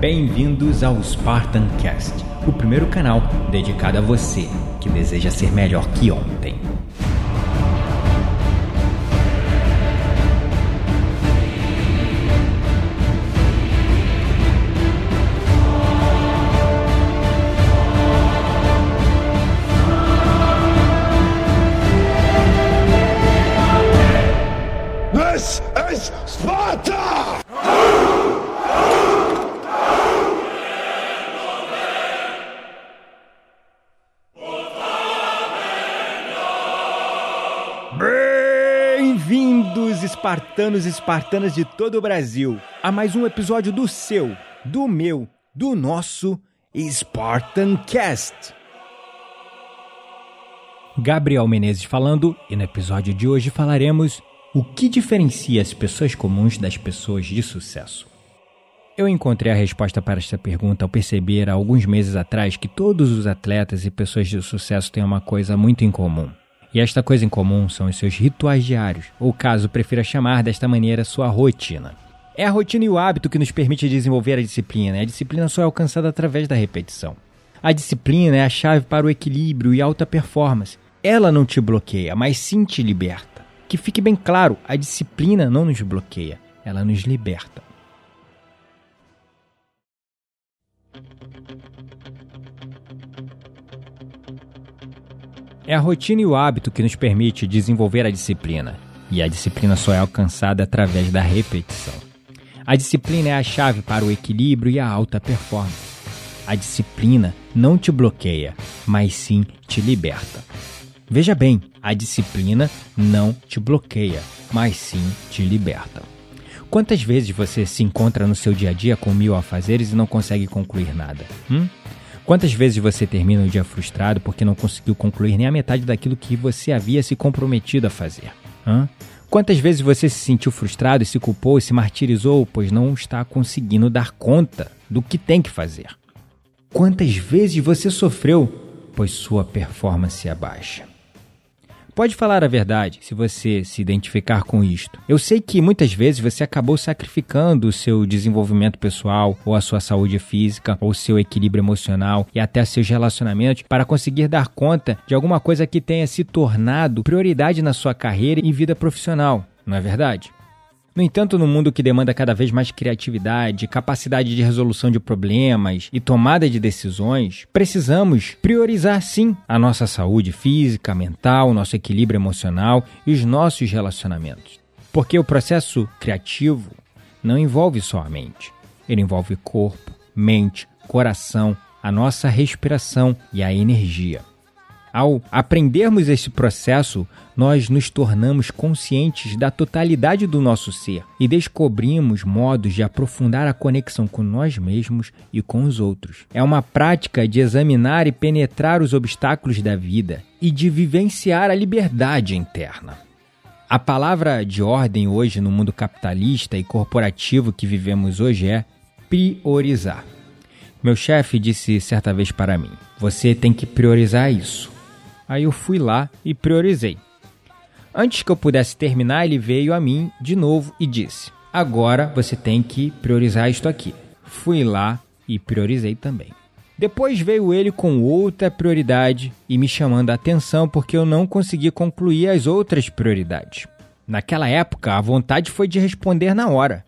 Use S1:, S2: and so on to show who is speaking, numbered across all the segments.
S1: Bem-vindos ao Spartan Cast, o primeiro canal dedicado a você que deseja ser melhor que ontem.
S2: This is Sparta!
S1: Bem-vindos, espartanos e espartanas de todo o Brasil, a mais um episódio do seu, do meu, do nosso Spartan Cast. Gabriel Menezes falando, e no episódio de hoje falaremos o que diferencia as pessoas comuns das pessoas de sucesso. Eu encontrei a resposta para esta pergunta ao perceber há alguns meses atrás que todos os atletas e pessoas de sucesso têm uma coisa muito em comum. E esta coisa em comum são os seus rituais diários, ou caso prefira chamar desta maneira, sua rotina. É a rotina e o hábito que nos permite desenvolver a disciplina, e a disciplina só é alcançada através da repetição. A disciplina é a chave para o equilíbrio e alta performance. Ela não te bloqueia, mas sim te liberta. Que fique bem claro, a disciplina não nos bloqueia, ela nos liberta. É a rotina e o hábito que nos permite desenvolver a disciplina, e a disciplina só é alcançada através da repetição. A disciplina é a chave para o equilíbrio e a alta performance. A disciplina não te bloqueia, mas sim te liberta. Veja bem, a disciplina não te bloqueia, mas sim te liberta. Quantas vezes você se encontra no seu dia a dia com mil afazeres e não consegue concluir nada? Hum? Quantas vezes você termina o dia frustrado porque não conseguiu concluir nem a metade daquilo que você havia se comprometido a fazer? Hã? Quantas vezes você se sentiu frustrado e se culpou e se martirizou pois não está conseguindo dar conta do que tem que fazer? Quantas vezes você sofreu pois sua performance é baixa? Pode falar a verdade se você se identificar com isto. Eu sei que muitas vezes você acabou sacrificando o seu desenvolvimento pessoal, ou a sua saúde física, ou o seu equilíbrio emocional e até seus relacionamentos para conseguir dar conta de alguma coisa que tenha se tornado prioridade na sua carreira e vida profissional, não é verdade? No entanto, no mundo que demanda cada vez mais criatividade, capacidade de resolução de problemas e tomada de decisões, precisamos priorizar sim a nossa saúde física, mental, nosso equilíbrio emocional e os nossos relacionamentos. Porque o processo criativo não envolve só a mente, ele envolve corpo, mente, coração, a nossa respiração e a energia. Ao aprendermos esse processo, nós nos tornamos conscientes da totalidade do nosso ser e descobrimos modos de aprofundar a conexão com nós mesmos e com os outros. É uma prática de examinar e penetrar os obstáculos da vida e de vivenciar a liberdade interna. A palavra de ordem hoje no mundo capitalista e corporativo que vivemos hoje é priorizar. Meu chefe disse certa vez para mim: você tem que priorizar isso. Aí eu fui lá e priorizei. Antes que eu pudesse terminar, ele veio a mim de novo e disse: Agora você tem que priorizar isto aqui. Fui lá e priorizei também. Depois veio ele com outra prioridade e me chamando a atenção porque eu não consegui concluir as outras prioridades. Naquela época, a vontade foi de responder na hora.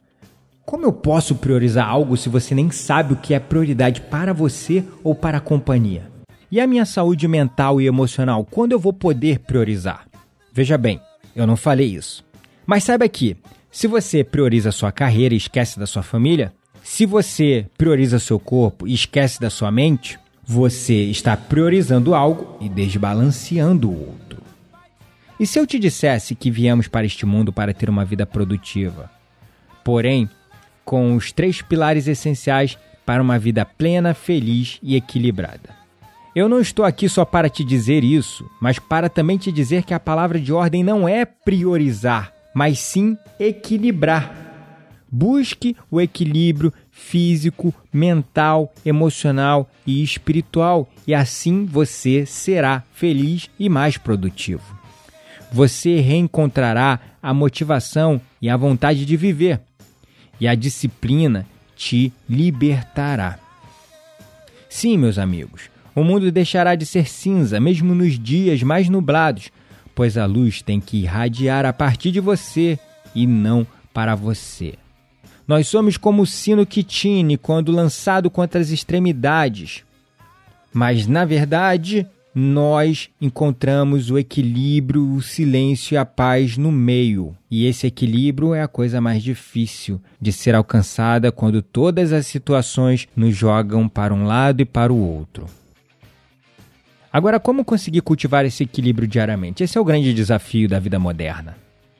S1: Como eu posso priorizar algo se você nem sabe o que é prioridade para você ou para a companhia? E a minha saúde mental e emocional, quando eu vou poder priorizar? Veja bem, eu não falei isso. Mas saiba que, se você prioriza sua carreira e esquece da sua família, se você prioriza seu corpo e esquece da sua mente, você está priorizando algo e desbalanceando o outro. E se eu te dissesse que viemos para este mundo para ter uma vida produtiva, porém, com os três pilares essenciais para uma vida plena, feliz e equilibrada? Eu não estou aqui só para te dizer isso, mas para também te dizer que a palavra de ordem não é priorizar, mas sim equilibrar. Busque o equilíbrio físico, mental, emocional e espiritual, e assim você será feliz e mais produtivo. Você reencontrará a motivação e a vontade de viver. E a disciplina te libertará. Sim, meus amigos, o mundo deixará de ser cinza, mesmo nos dias mais nublados, pois a luz tem que irradiar a partir de você e não para você. Nós somos como o sino que tine quando lançado contra as extremidades. Mas, na verdade, nós encontramos o equilíbrio, o silêncio e a paz no meio. E esse equilíbrio é a coisa mais difícil de ser alcançada quando todas as situações nos jogam para um lado e para o outro. Agora, como conseguir cultivar esse equilíbrio diariamente? Esse é o grande desafio da vida moderna.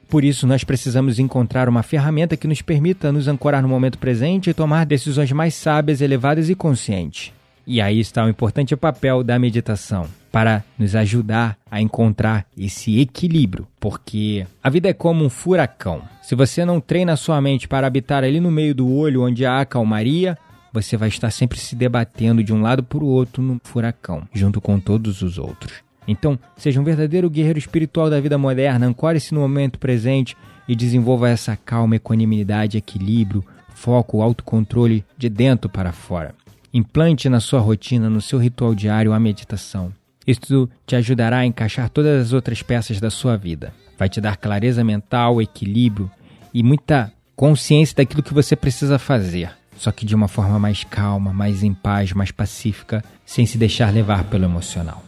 S1: Por isso, nós precisamos encontrar uma ferramenta que nos permita nos ancorar no momento presente e tomar decisões mais sábias, elevadas e conscientes. E aí está o importante papel da meditação para nos ajudar a encontrar esse equilíbrio, porque a vida é como um furacão. Se você não treina sua mente para habitar ali no meio do olho onde há calmaria, você vai estar sempre se debatendo de um lado para o outro no furacão, junto com todos os outros. Então, seja um verdadeiro guerreiro espiritual da vida moderna, ancore-se no momento presente e desenvolva essa calma, equanimidade, equilíbrio, foco, autocontrole de dentro para fora. Implante na sua rotina, no seu ritual diário, a meditação. Isso te ajudará a encaixar todas as outras peças da sua vida. Vai te dar clareza mental, equilíbrio e muita consciência daquilo que você precisa fazer só que de uma forma mais calma, mais em paz, mais pacífica, sem se deixar levar pelo emocional.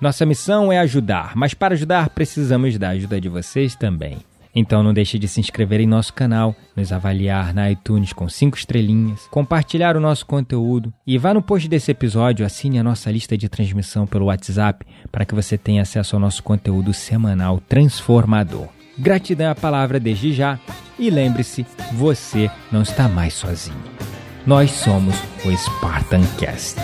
S1: Nossa missão é ajudar, mas para ajudar precisamos da ajuda de vocês também. Então não deixe de se inscrever em nosso canal, nos avaliar na iTunes com 5 estrelinhas, compartilhar o nosso conteúdo e vá no post desse episódio, assine a nossa lista de transmissão pelo WhatsApp para que você tenha acesso ao nosso conteúdo semanal transformador. Gratidão é a palavra desde já e lembre-se, você não está mais sozinho. Nós somos o Spartan Cast.